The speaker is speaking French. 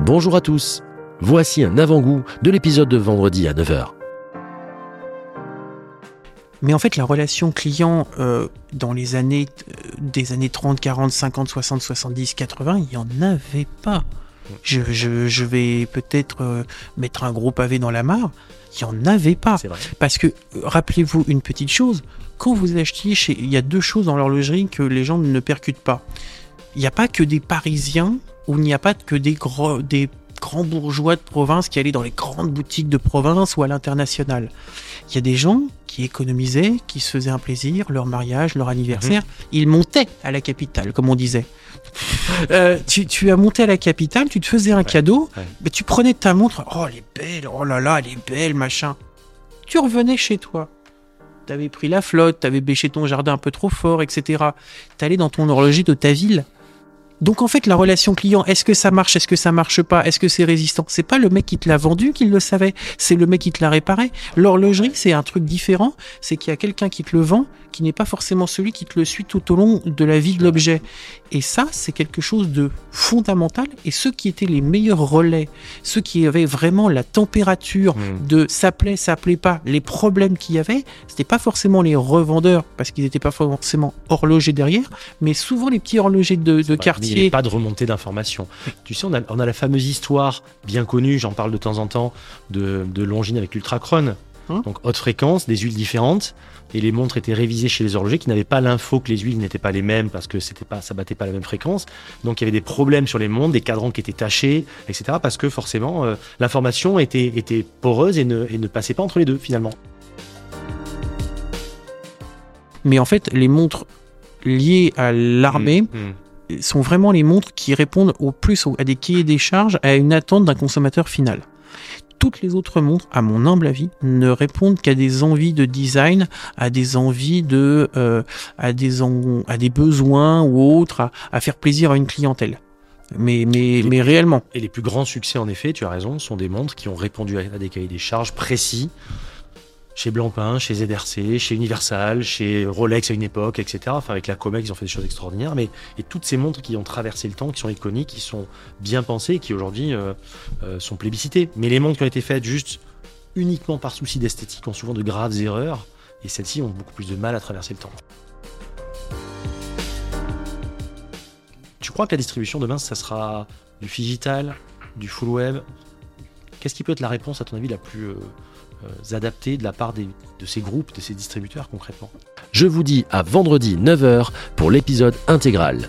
Bonjour à tous. Voici un avant-goût de l'épisode de vendredi à 9h. Mais en fait, la relation client euh, dans les années euh, des années 30, 40, 50, 60, 70, 80, il n'y en avait pas. Je, je- je vais peut-être euh, mettre un gros pavé dans la mare. Il n'y en avait pas. Parce que, rappelez-vous une petite chose, quand vous achetiez chez... Il y a deux choses dans l'horlogerie que les gens ne percutent pas. Il n'y a pas que des Parisiens ou il n'y a pas que des, gros, des grands bourgeois de province qui allaient dans les grandes boutiques de province ou à l'international. Il y a des gens qui économisaient, qui se faisaient un plaisir, leur mariage, leur anniversaire. Ils montaient à la capitale, comme on disait. Euh, tu, tu as monté à la capitale, tu te faisais un cadeau, ouais. mais tu prenais ta montre, oh elle est belle, oh là là, elle est belle, machin. Tu revenais chez toi. T'avais pris la flotte, t'avais bêché ton jardin un peu trop fort, etc. T'allais dans ton horloger de ta ville. Donc en fait, la relation client, est-ce que ça marche, est-ce que ça marche pas, est-ce que c'est résistant? C'est pas le mec qui te l'a vendu qui le savait, c'est le mec qui te l'a réparé. L'horlogerie, c'est un truc différent, c'est qu'il y a quelqu'un qui te le vend, qui n'est pas forcément celui qui te le suit tout au long de la vie de l'objet. Et ça, c'est quelque chose de fondamental. Et ceux qui étaient les meilleurs relais, ceux qui avaient vraiment la température Mm. de ça plaît, ça plaît pas, les problèmes qu'il y avait, c'était pas forcément les revendeurs, parce qu'ils n'étaient pas forcément horlogers derrière, mais souvent les petits horlogers de, de Ouais, Il n'y avait pas de remontée d'informations. Tu sais, on a, on a la fameuse histoire bien connue, j'en parle de temps en temps, de, de Longines avec l'Ultrachrone. Hein Donc haute fréquence, des huiles différentes, et les montres étaient révisées chez les horlogers qui n'avaient pas l'info que les huiles n'étaient pas les mêmes parce que c'était pas, ça battait pas la même fréquence. Donc il y avait des problèmes sur les montres, des cadrans qui étaient tachés, etc. Parce que forcément euh, l'information était, était poreuse et ne, et ne passait pas entre les deux finalement. Mais en fait, les montres liées à l'armée Mm, mm. Sont vraiment les montres qui répondent au plus à des cahiers des charges, à une attente d'un consommateur final. Toutes les autres montres, à mon humble avis, ne répondent qu'à des envies de design, à des envies de, euh, à des en- à des besoins ou autres, à, à faire plaisir à une clientèle. Mais mais mais réellement. Et les plus grands succès, en effet, tu as raison, sont des montres qui ont répondu à, à des cahiers des charges précis. Chez Blancpain, chez ZRC, chez Universal, chez Rolex à une époque, etc. Enfin, avec la Comex, ils ont fait des choses extraordinaires. Mais toutes ces montres qui ont traversé le temps, qui sont iconiques, qui sont bien pensées, qui aujourd'hui euh, euh, sont plébiscitées. Mais les montres qui ont été faites juste uniquement par souci d'esthétique ont souvent de graves erreurs. Et celles-ci ont beaucoup plus de mal à traverser le temps. Tu crois que la distribution demain, ça sera du digital, du full web? Qu'est-ce qui peut être la réponse, à ton avis, la plus euh, euh, adaptée de la part de ces groupes, de ces distributeurs concrètement Je vous dis à vendredi 9h pour l'épisode intégral.